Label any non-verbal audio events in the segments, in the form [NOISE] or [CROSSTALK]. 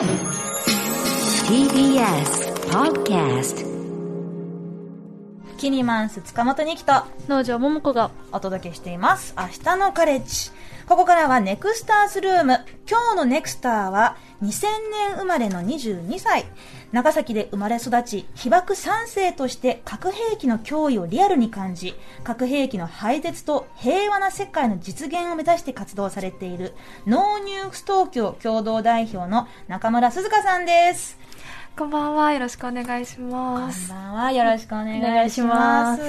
TBS Podcast キニマンス塚本にきと農場桃子がお届けしています。明日のカレッジ。ここからはネクスターズルーム。今日のネクスターは2000年生まれの22歳。長崎で生まれ育ち、被爆3世として核兵器の脅威をリアルに感じ、核兵器の廃絶と平和な世界の実現を目指して活動されている、ノーニュース東京共同代表の中村鈴香さんです。こんばんはよろしくお願いしこますんばんは。よろしくお願いします。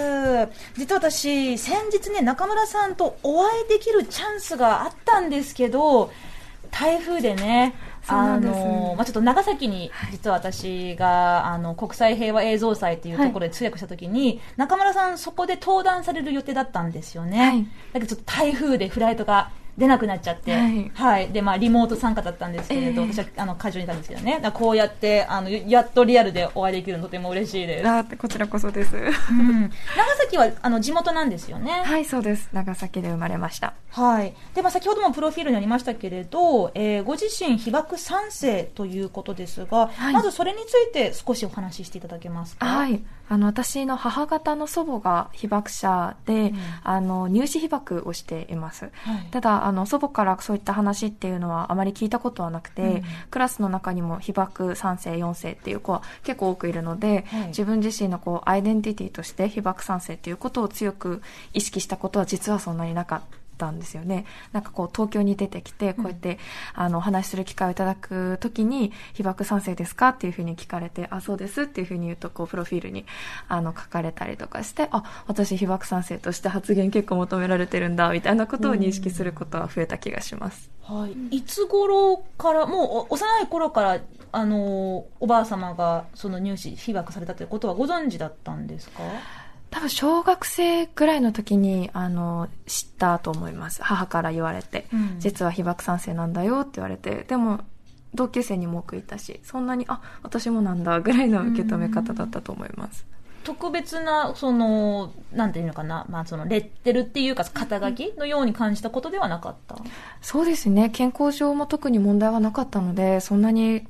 実は私、先日ね、中村さんとお会いできるチャンスがあったんですけど、台風でね、そうなんです。の、まあ、ちょっと長崎に、実は私が、あの、国際平和映像祭というところで通訳したときに、中村さんそこで登壇される予定だったんですよね。はい。だけどちょっと台風でフライトが出なくなっちゃって、はい。で、まあ、リモート参加だったんですけれど、ええ。私は、あの、会場にいたんですけどね、こうやって、あの、やっとリアルでお会いできるのとても嬉しいです。あこちらこそです。うん、長崎はあの地元なんですよね。はいそうです。長崎で生まれました。はい。で、まあ、先ほどもプロフィールにありましたけれど、えーご自身被爆3世ということですが、はい。まずそれについて少しお話ししていただけますか？はいあの私の母方の祖母が被爆者で、ん。あの入試被爆をしています。はい。ただあの祖母からそういった話っていうのはあまり聞いたことはなくて、うん。クラスの中にも被爆3世4世っていう子は結構多くいるので、はい。自分自身のこうアイデンティティとして被爆3世っていうことを強く意識したことは実はそんなになかったんですよねなんかこう東京に出てきてこうやって、あのお話しする機会をいただく時に被爆3世ですかっていうふうに聞かれてあそうですっていうふうに言うとこうプロフィールにあの書かれたりとかしてあ私被爆3世として発言結構求められてるんだみたいなことを認識することは増えた気がします。はい。いつ頃から、もうお幼い頃から、あの、おばあ様がその入試被爆されたということはご存知だったんですか？多分小学生ぐらいの時にあの知ったと思います。母から言われて、うん。実は被爆3世なんだよって言われて。でも同級生にも多くいたしそんなにあ私もなんだぐらいの受け止め方だったと思います、特別な、その、なんていうのかな、まあ、その、レッテルっていうか、肩書きのように感じたことではなかった？そうですね。健康上も特に問題はなかったのでそんなに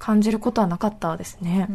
感じることはなかったですね、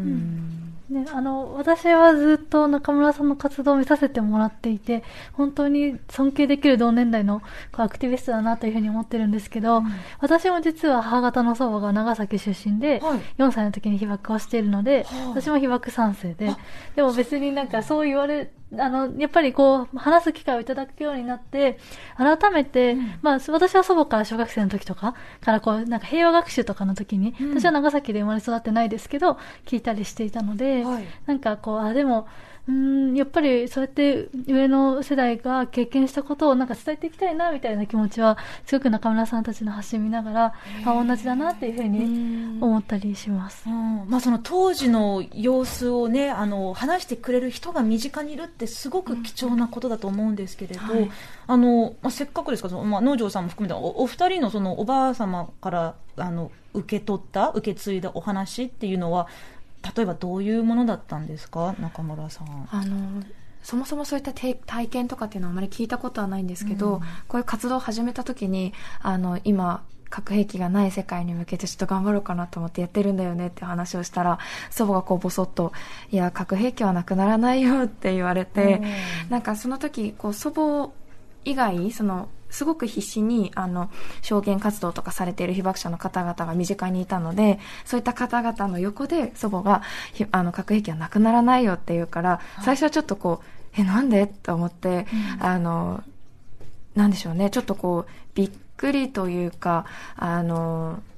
ね、あの私はずっと中村さんの活動を見させてもらっていて本当に尊敬できる同年代のこうアクティビストだなというふうに思ってるんですけど、私も実は母方の祖母が長崎出身で、はい。4歳の時に被爆をしているので、はあ。私も被爆3世で。でも別になんかそう言われあのやっぱりこう話す機会をいただくようになって改めて、まあ、私は祖母から小学生の時とかからこうなんか平和学習とかの時に、うん。私は長崎で生まれ育ってないですけど聞いたりしていたので、はい。なんかこうあでもうーんやっぱりそうやって上の世代が経験したことをなんか伝えていきたいなみたいな気持ちはすごく中村さんたちの発信見ながらあ同じだなっていうふうに思ったりします。うん。まあ、その当時の様子をねあの話してくれる人が身近にいるってすごく貴重なことだと思うんですけれど、はい。あのまあ、せっかくですからその、まあ、農場さんも含めておお二人のそのおばあ様からあの受け取った受け継いだお話っていうのは例えばどういうものだったんですか？中村さん。あのそもそもそういった体体験とかっていうのはあまり聞いたことはないんですけど、うん。こういう活動を始めた時にあの今核兵器がない世界に向けてちょっと頑張ろうかなと思ってやってるんだよねって話をしたら祖母がこうボソッと「いや核兵器はなくならないよ」って言われて、なんかその時こう祖母以外そのすごく必死にあの証言活動とかされている被爆者の方々が身近にいたのでそういった方々の横で祖母がひあの核兵器はなくならないよって言うから最初はちょっとこうえなんで？と思って、あのなんでしょうね。ちょっとこうびっくりというかあのせ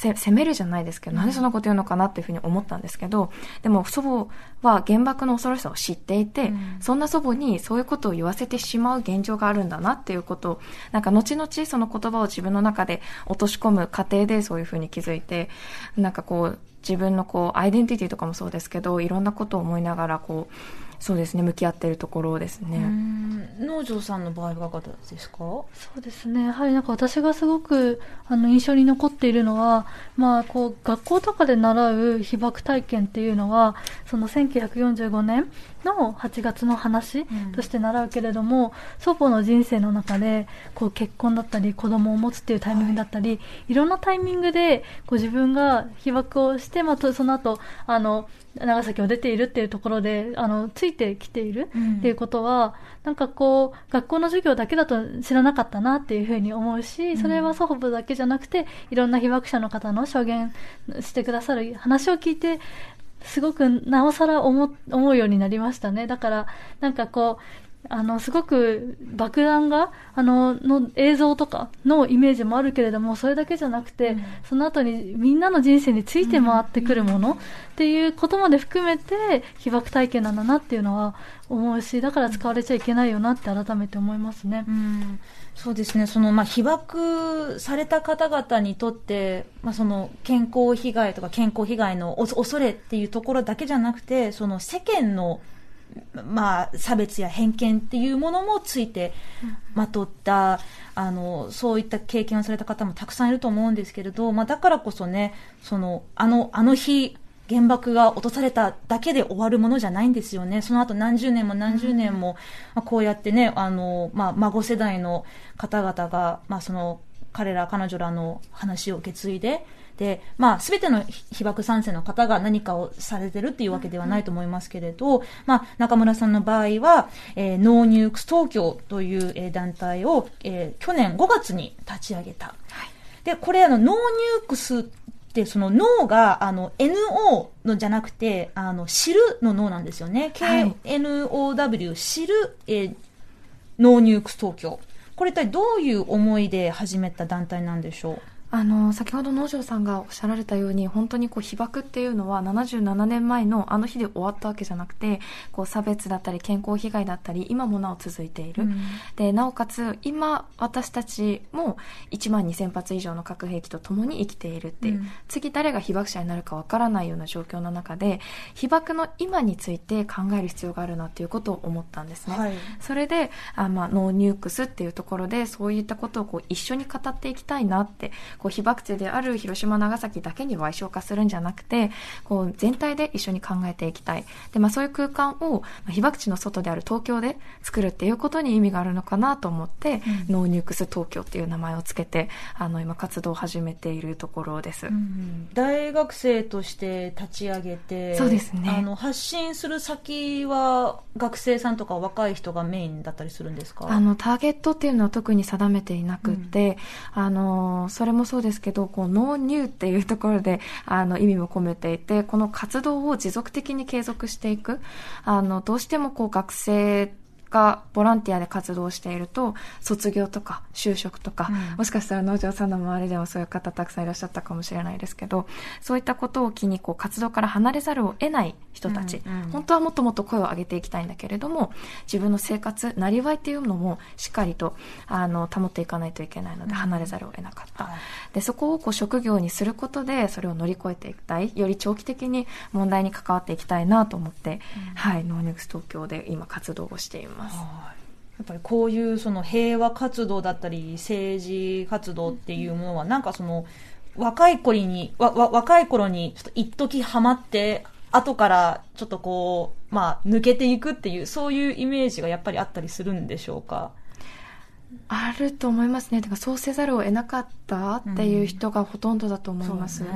責めるじゃないですけど、なんでそんなこと言うのかなっていうふうに思ったんですけど、でも祖母は原爆の恐ろしさを知っていて、そんな祖母にそういうことを言わせてしまう現状があるんだなっていうことを、なんか後々その言葉を自分の中で落とし込む過程でそういうふうに気づいて、なんかこう、自分のこう、アイデンティティとかもそうですけど、いろんなことを思いながら、こう、そうですね、向き合っているところですね。農場さんの場合はいかがですか？そうですね。やはりなんか私がすごくあの印象に残っているのは、まあこう学校とかで習う被爆体験っていうのは、その1945年の8月の話うん。として習うけれども、祖母の人生の中でこう結婚だったり子供を持つっていうタイミングだったり、い、ろんなタイミングでこう自分が被爆をして、まあ、とその後あの長崎を出ているっていうところであのついてきているうん。っていうことは、なんかこう学校の授業だけだと知らなかったなっていうふうに思うし、それは祖父母だけじゃなくていろんな被爆者の方の証言してくださる話を聞いてすごくなおさら思思うようになりましたね。だから、なんかこう、あの、すごく爆弾が、あの、の映像とかのイメージもあるけれども、それだけじゃなくて、うんその後にみんなの人生について回ってくるものっていうことまで含めて、被爆体験なんだなっていうのは思うし、だから使われちゃいけないよなって改めて思いますね。うんそうですね、その、まあ、被爆された方々にとって、まあ、その、健康被害とか健康被害の恐れっていうところだけじゃなくて、その世間の、まあ、差別や偏見っていうものもついてまとった、あの、そういった経験をされた方もたくさんいると思うんですけれど、まあ、だからこそね、その、あの、あの日、原爆が落とされただけで終わるものじゃないんですよね。その後何十年も何十年も、まあ、こうやってね、あの、まあ、孫世代の方々が、まあ、その、彼ら、彼女らの話を受け継いで、で、まあ、すべての被被爆三世の方が何かをされてるっていうわけではないと思いますけれど、まあ、中村さんの場合は、えーノーニュークス東京という、えー団体を、えー去年5月に立ち上げた。で、これあの、 KNOW NUKESって、そのノーが、あの、NO のじゃなくて、あの、知るのノーなんですよね。はい KNOW、知る、えー KNOW NUKES TOKYO。これ一体どういう思いで始めた団体なんでしょう？あの先ほど農場さんがおっしゃられたように本当にこう被爆っていうのは77年前のあの日で終わったわけじゃなくてこう差別だったり健康被害だったり今もなお続いている、うんでなおかつ今私たちも1万2000発以上の核兵器とともに生きているっていう、うん次誰が被爆者になるかわからないような状況の中で被爆の今について考える必要があるなっていうことを思ったんですね。はい。それで、あまあ、 KNOW NUKESっていうところで、そういったことをこう一緒に語っていきたいなって、こう被爆地である広島、長崎だけに矮小化するんじゃなくて、こう全体で一緒に考えていきたい。で、まあそういう空間を、まあ被爆地の外である東京で作るっていうことに意味があるのかなと思って、うん。ノーニュークス東京っていう名前をつけて、あの、今活動を始めているところです。大学生として立ち上げて、そうですね。あの、発信する先は学生さんとか若い人がメインだったりするんですか？あのターゲットっていうのは特に定めていなくって、あのそれもそうですけどこうノーニューっていうところであの意味も込めていてこの活動を持続的に継続していく。あのどうしてもこう学生がボランティアで活動していると卒業とか就職とか、うん。もしかしたら農場さんの周りでもそういう方たくさんいらっしゃったかもしれないですけどそういったことを機にこう活動から離れざるを得ない人たち、うんうん。本当はもっともっと声を上げていきたいんだけれども自分の生活なりわいっていうのもしっかりとあの保っていかないといけないので離れざるを得なかった、はい。でそこをこう職業にすることでそれを乗り越えていきたい。より長期的に問題に関わっていきたいなと思って、はい KNOW NUKES TOKYO で今活動をしています。はい。やっぱりこういうその平和活動だったり政治活動っていうものはなんかその若い頃にわわ若い頃にちょっと一時ハマって後からちょっとこうまあ抜けていくっていうそういうイメージがやっぱりあったりするんでしょうか？あると思いますね。だからそうせざるを得なかったっていう人がほとんどだと思います。そうね。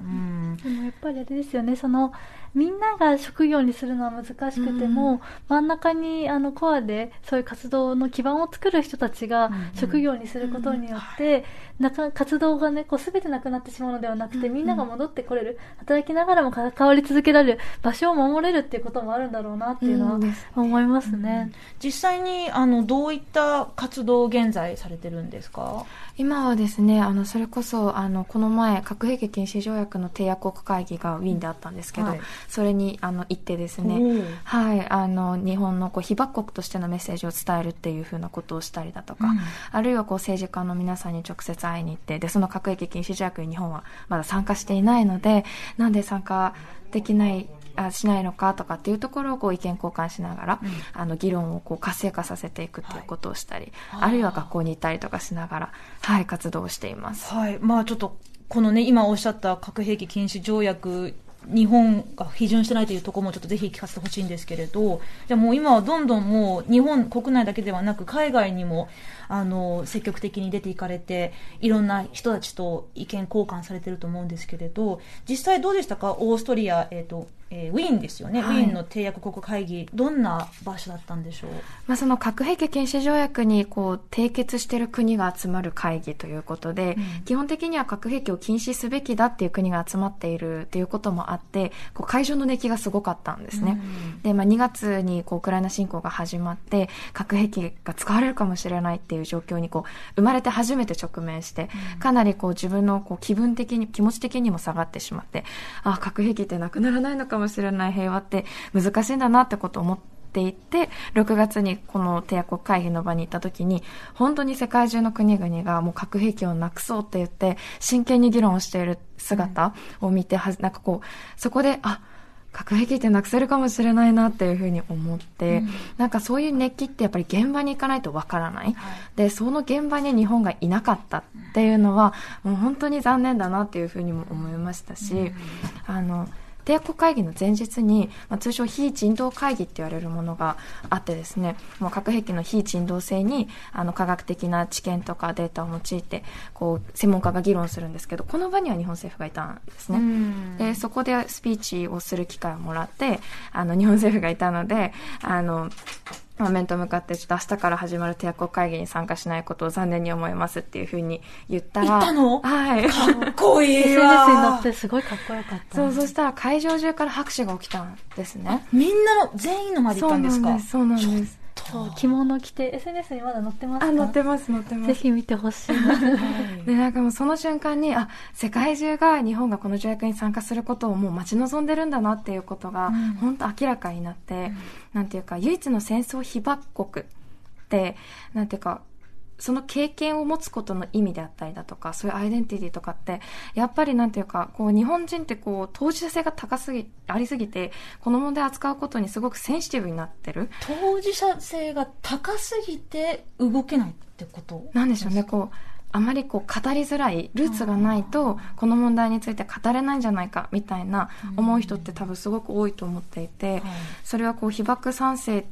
うん。でもやっぱりあれですよね、その、みんなが職業にするのは難しくても、真ん中にあのコアでそういう活動の基盤を作る人たちがうん職業にすることによって、なか活動がね、こう全てなくなってしまうのではなくて、みんなが戻ってこれる、働きながらも関わり続けられる場所を守れるっていうこともあるんだろうなっていうのは思いますね。実際にあのどういった活動を現在されてるんですか？今はですね、あの、それこそ、あの、この前、核兵器禁止条約の締約国会議がウィーンであったんですけど、はいそれに、あの、行ってですね、はい、あの、日本のこう被爆国としてのメッセージを伝えるっていうふうなことをしたりだとか、うん。あるいはこう政治家の皆さんに直接会いに行って、で、その核兵器禁止条約に日本はまだ参加していないので、なんで参加できない、あしないのかとかっていうところをこう意見交換しながら、うん。あの議論をこう活性化させていくっていうことをしたり、はい。あるいは学校に行ったりとかしながら、はい、活動をしています。はい。まあちょっと、このね、今おっしゃった核兵器禁止条約日本が批准してないというところもちょっとぜひ聞かせてほしいんですけれど、じゃあもう今はどんどんもう日本国内だけではなく海外にもあの積極的に出ていかれて、いろんな人たちと意見交換されてると思うんですけれど、実際どうでしたか？オーストリア、えっ、と、えーウィーンですよね、はい。ウィーンの締約国会議、どんな場所だったんでしょう？まあ、その核兵器禁止条約にこう締結している国が集まる会議ということで、うん。基本的には核兵器を禁止すべきだっていう国が集まっているということもあってこう会場の熱気がすごかったんですね。で、まあ、2月にこうウクライナ侵攻が始まって核兵器が使われるかもしれないっていう状況にこう生まれて初めて直面して、かなりこう自分のこう気分的に気持ち的にも下がってしまってあ核兵器ってなくならないのかもしれない平和って難しいんだなってことを思って。っていて6月にこの締約国会議の場に行った時に本当に世界中の国々がもう核兵器をなくそうって言って真剣に議論をしている姿を見て、はなんかこうそこであ核兵器ってなくせるかもしれないなっていうふうに思って、なんかそういう熱気ってやっぱり現場に行かないとわからない、でその現場に日本がいなかったっていうのはもう本当に残念だなっていうふうにも思いましたし、あの締約国会議の前日に、まあ、通称非人道会議って言われるものがあってですねもう核兵器の非人道性にあの科学的な知見とかデータを用いてこう専門家が議論するんですけどこの場には日本政府がいたんですね。でそこでスピーチをする機会をもらってあの日本政府がいたのであのまあ面と向かってちょっと明日から始まる締約国会議に参加しないことを残念に思いますっていうふうに言ったら言ったの？はい。かっこいい SNS にわ乗ってすごいかっこよかった。そうそしたら会場中から拍手が起きたんですね。みんなの全員の前で行ったんですか？そうなんですそう着物着て SNS にまだ載ってますか？あ載ってます載ってます。ぜひ見てほしいでなんかもうその瞬間にあ世界中が日本がこの条約に参加することをもう待ち望んでるんだなっていうことがん。本当明らかになって、なんていうか唯一の戦争被爆国ってなんていうかその経験を持つことの意味であったりだとかそういうアイデンティティとかってやっぱりなんていうかこう日本人ってこう当事者性が高すぎありすぎてこの問題を扱うことにすごくセンシティブになってる。当事者性が高すぎて動けないってこと？なんでしょうね、こう、あまりこう語りづらい、ルーツがないと、この問題について語れないんじゃないか、みたいな思う人って多分すごく多いと思っていて、それはこう被爆賛成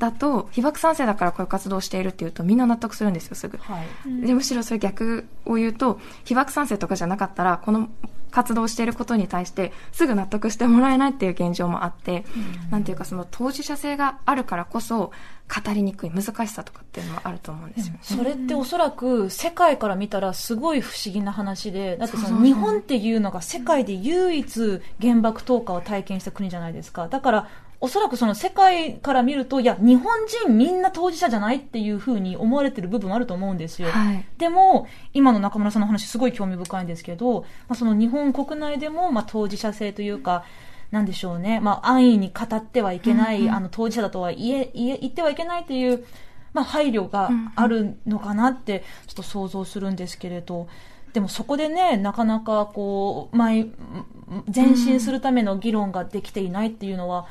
だと、被爆賛成だからこういう活動をしているっていうとみんな納得するんですよ、すぐ。はいでむしろそれ逆を言うと被爆賛成とかじゃなかったらこの活動をしていることに対してすぐ納得してもらえないっていう現状もあって、なんていうかその当事者性があるからこそ語りにくい難しさとかっていうのはあると思うんですよね。それっておそらく世界から見たらすごい不思議な話で、だってその日本っていうのが世界で唯一原爆投下を体験した国じゃないですか。だから、おそらくその世界から見ると、いや、日本人みんな当事者じゃないっていうふうに思われてる部分もあると思うんですよ。はい。でも、今の中村さんの話すごい興味深いんですけど、まあ、その日本国内でも、まあ、当事者性というか、なんでしょうね、まあ、安易に語ってはいけない、あの、当事者だとは言え、言え、言ってはいけないっていう、まあ、配慮があるのかなって、ちょっと想像するんですけれど、でもそこでね、なかなかこう、前、前進するための議論ができていないっていうのは、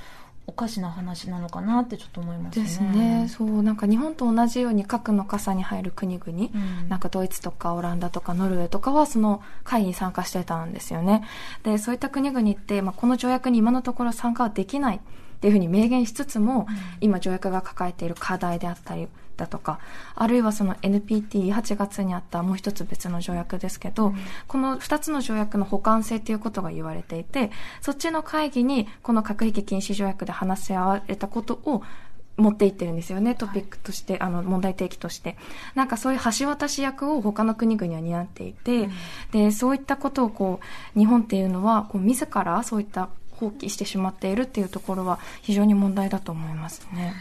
おかしな話なのかなってちょっと思いますね。ですね、そうなんか日本と同じように核の傘に入る国々、うん。なんかドイツとかオランダとかノルウェーとかはその会に参加してたんですよね。でそういった国々って、まあ、この条約に今のところ参加はできないっていうふうに明言しつつも、今条約が抱えている課題であったりだとかあるいはその NPT8 月にあったもう一つ別の条約ですけど、この2つの条約の補完性ということが言われていてそっちの会議にこの核兵器禁止条約で話し合われたことを持っていってるんですよね、トピックとして、あの、問題提起として。なんかそういう橋渡し役を他の国々は担っていて、で、そういったことをこう、日本っていうのは、こう、自らそういった放棄してしまっているっていうところは非常に問題だと思いますね。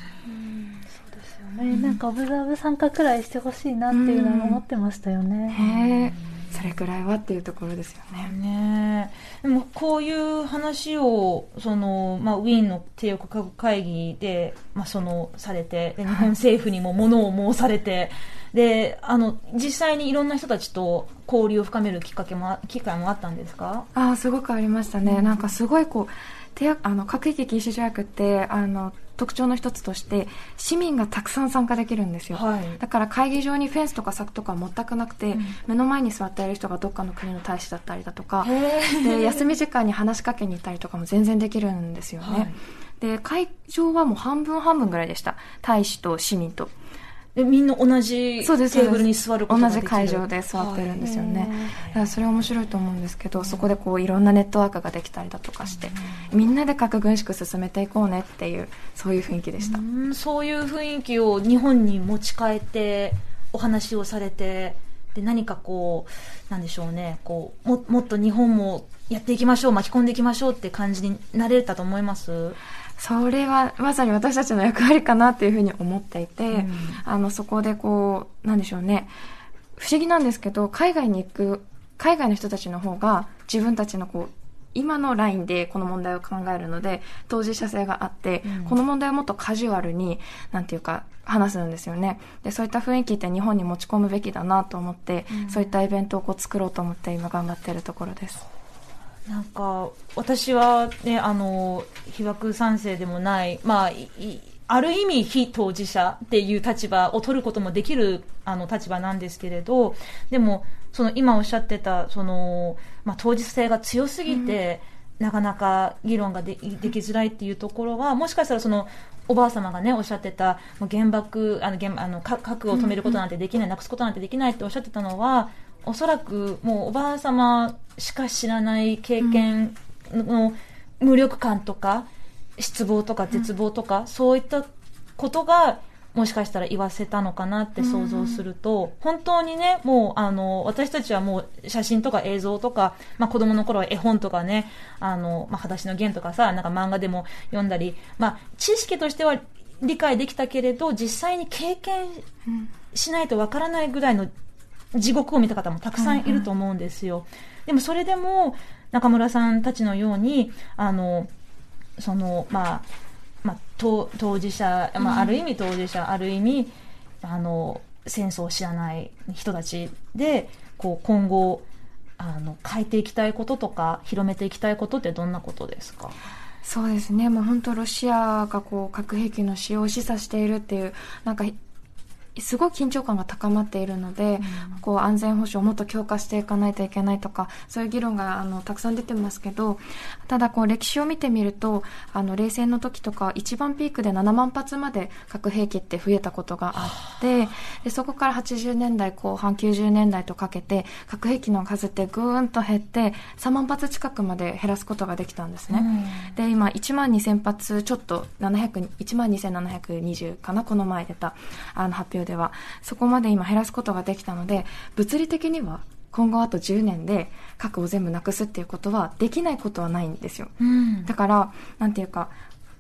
ね、なんかオブザーブ参加くらいしてほしいなっていうのは思ってましたよね。それくらいはっていうところですよね。ねえでもこういう話をその、まあ、ウィーンの締約国会議で、まあ、そのされてで日本政府にもものを申されてであの実際にいろんな人たちと交流を深めるきっかけもあ機会もあったんですか？ああ、すごくありましたね。なんかすごいこう、あの核兵器禁止条約ってあの特徴の一つとして市民がたくさん参加できるんですよ、はい。だから会議場にフェンスとか柵とかは全くなくて、目の前に座っている人がどっかの国の大使だったりだとかで休み時間に話しかけに行ったりとかも全然できるんですよね、はい。で会場はもう半分半分ぐらいでした。大使と市民とでみんな同じテーブルに座ることができる？同じ会場で座ってるんですよね、だからそれ面白いと思うんですけど、そこでこういろんなネットワークができたりだとかして、みんなで核軍縮進めていこうねっていうそういう雰囲気でした、うんそういう雰囲気を日本に持ち帰ってお話をされてで何かこうなんでしょうね。こうももっと日本もやっていきましょう巻き込んでいきましょうって感じになれたと思います？それはまさに私たちの役割かなっていうふうに思っていて、うん。あのそこでこうなんでしょうね。不思議なんですけど海外に行く海外の人たちの方が自分たちのこう今のラインでこの問題を考えるので当事者性があって、うん。この問題をもっとカジュアルになんていうか話すんですよね。でそういった雰囲気って日本に持ち込むべきだなと思って、そういったイベントをこう作ろうと思って今頑張っているところですなんか私はねあの被爆賛成でもないまあいいある意味非当事者っていう立場を取ることもできるあの立場なんですけれどでもその今おっしゃってたその、まあ、当事性が強すぎて、なかなか議論がでできづらいっていうところはもしかしたらそのおばあ様がねおっしゃってた原爆あの原あのか核を止めることなんてできない、なくすことなんてできないっておっしゃってたのはおそらくもうおばあ様しか知らない経験の無力感とか失望とか絶望とか、そういったことがもしかしたら言わせたのかなって想像すると、本当にね、もうあの私たちはもう写真とか映像とか、まあ、子供の頃は絵本とかね、あのまあ、裸足の弦とかさ、なんか漫画でも読んだり、まあ、知識としては理解できたけれど、実際に経験しないとわからないぐらいの地獄を見た方もたくさんいると思うんですよ。でもそれでも中村さんたちのように、あの、その、まあ、まあ、当当事者、まあ、ある意味当事者、ある意味、あの、戦争を知らない人たちで、こう、今後、あの、変えていきたいこととか、広めていきたいことってどんなことですか？そうですね、もう本当、ロシアがこう核兵器の使用を示唆しているっていう、なんか、すごい緊張感が高まっているので、こう安全保障をもっと強化していかないといけないとか、そういう議論があのたくさん出てますけど、ただこう歴史を見てみると、あの冷戦の時とか一番ピークで7万発まで核兵器って増えたことがあって、でそこから80年代後半90年代とかけて核兵器の数ってぐーんと減って3万発近くまで減らすことができたんですね。で今1万2000発ちょっと700 1万2720かなこの前出たあの発表ではそこまで今減らすことができたので物理的には今後あと10年で核を全部なくすっていうことはできないことはないんですよ。うんだから、なんていうか、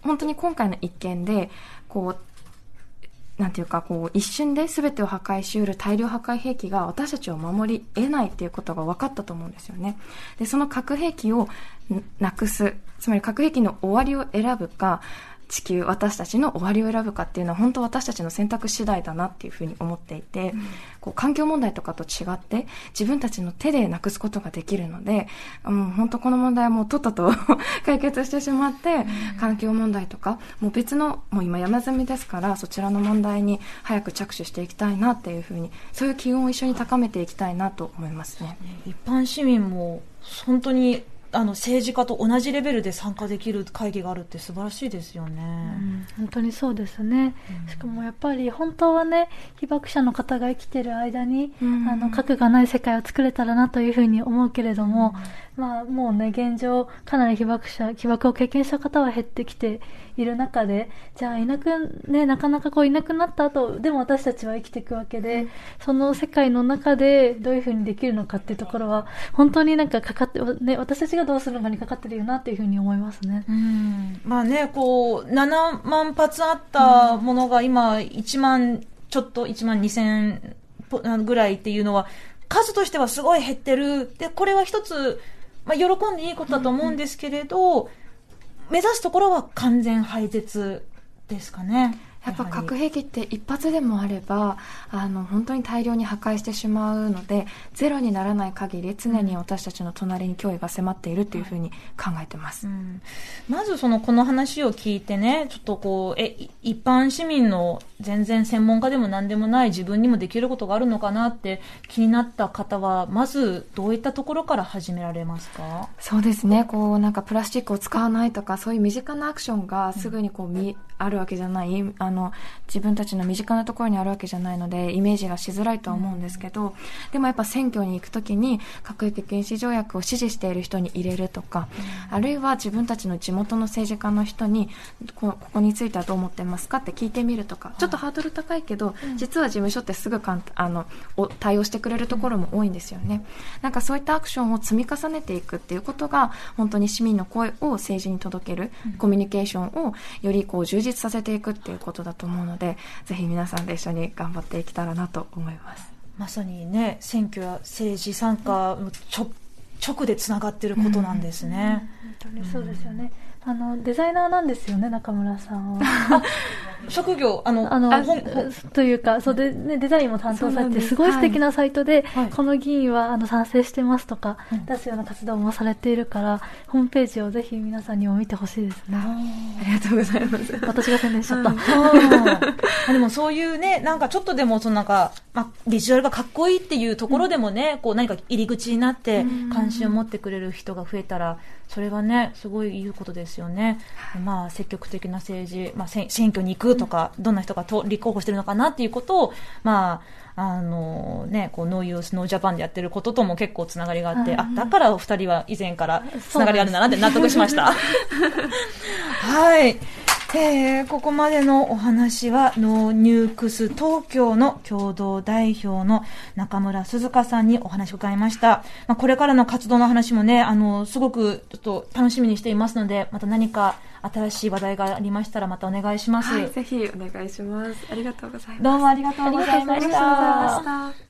本当に今回の一件で、こう、なんていうか、こう、一瞬で全てを破壊しうる大量破壊兵器が私たちを守り得ないっていうことが分かったと思うんですよね。で、その核兵器をんなくす、つまり核兵器の終わりを選ぶか、地球、私たちの終わりを選ぶかっていうのは本当私たちの選択次第だなっていうふうに思っていて、こう環境問題とかと違って自分たちの手でなくすことができるので、うん、本当この問題はもうとっとと [LAUGHS] 解決してしまって、環境問題とか、もう別の、もう今山積みですから、そちらの問題に早く着手していきたいなっていうふうに、そういう機運を一緒に高めていきたいなと思いますね。一般市民も本当にあの政治家と同じレベルで参加できる会議があるって素晴らしいですよね。本当にそうですね、しかもやっぱり本当はね被爆者の方が生きてる間に、うん。あの核がない世界を作れたらなというふうに思うけれども、まあもうね現状かなり被爆者被爆を経験した方は減ってきている中でじゃあいなくねなかなかこういなくなった後でも私たちは生きていくわけで、その世界の中でどういうふうにできるのかっていうところは本当になんかかかってね私たちがどうするのかにかかってるよなっていうふうに思いますね。うんまあね、こう、7万発あったものが今、1万ちょっと、1万2000ぽぐらいっていうのは、数としてはすごい減ってる。で、これは一つ、まあ、喜んでいいことだと思うんですけれど、目指すところは完全廃絶ですかね。いやっぱ核兵器って一発でもあればあの本当に大量に破壊してしまうのでゼロにならない限り常に私たちの隣に脅威が迫っているというふうに考えてます、うん。まずそのこの話を聞いてね、ちょっとこう、え、い一般市民の全然専門家でも何でもない自分にもできることがあるのかなって気になった方は、まずどういったところから始められますか？そうですね。こうなんかプラスチックを使わないとかそういう身近なアクションがすぐにこう見、あるわけじゃないあの自分たちの身近なところにあるわけじゃないのでイメージがしづらいとは思うんですけど、でもやっぱ選挙に行くときに核兵器禁止条約を支持している人に入れるとか、あるいは自分たちの地元の政治家の人にこここについてはどう思ってますかって聞いてみるとかちょっとハードル高いけど、実は事務所ってすぐかんあのお対応してくれるところも多いんですよね。なんかそういったアクションを積み重ねていくっていうことが本当に市民の声を政治に届ける、コミュニケーションをよりこう充実させていくっていうことだと思うのでぜひ皆さんで一緒に頑張っていけたらなと思います。まさにね、選挙や政治参加の直直でつながっていることなんですね。本当にそうですよね。あの、デザイナーなんですよね、中村さんは。[LAUGHS] 職業、あの、あの、というか、そうで、ね、デザインも担当されて、す。すごい素敵なサイトで、はい。この議員は、あの、賛成してますとか、うん。出すような活動もされているから、ホームページをぜひ皆さんにも見てほしいですね。ありがとうございます。[LAUGHS] 私が宣伝しちゃった。うでもそういうね、なんかちょっとでもそのなんか、まあ、ビジュアルがかっこいいっていうところでもね、こう何か入り口になって関心を持ってくれる人が増えたら、それはね、すごいいいことですよね。まあ、積極的な政治、まあ、選挙に行くとか、どんな人がと立候補してるのかなっていうことを、まあ、あのね、こう、 NO YOUTH NO JAPAN でやってることとも結構つながりがあって、はいあ、だからお二人は以前からつながりあるんだなって納得しました。[LAUGHS] はい。えーここまでのお話は、 KNOW NUKES TOKYO の共同代表の中村涼香さんにお話を伺いました。まあ、これからの活動の話もね、あの、すごくちょっと楽しみにしていますので、また何か新しい話題がありましたらまたお願いします。はい、ぜひお願いします。ありがとうございます。どうもありがとうございましありがとうございまたし。た。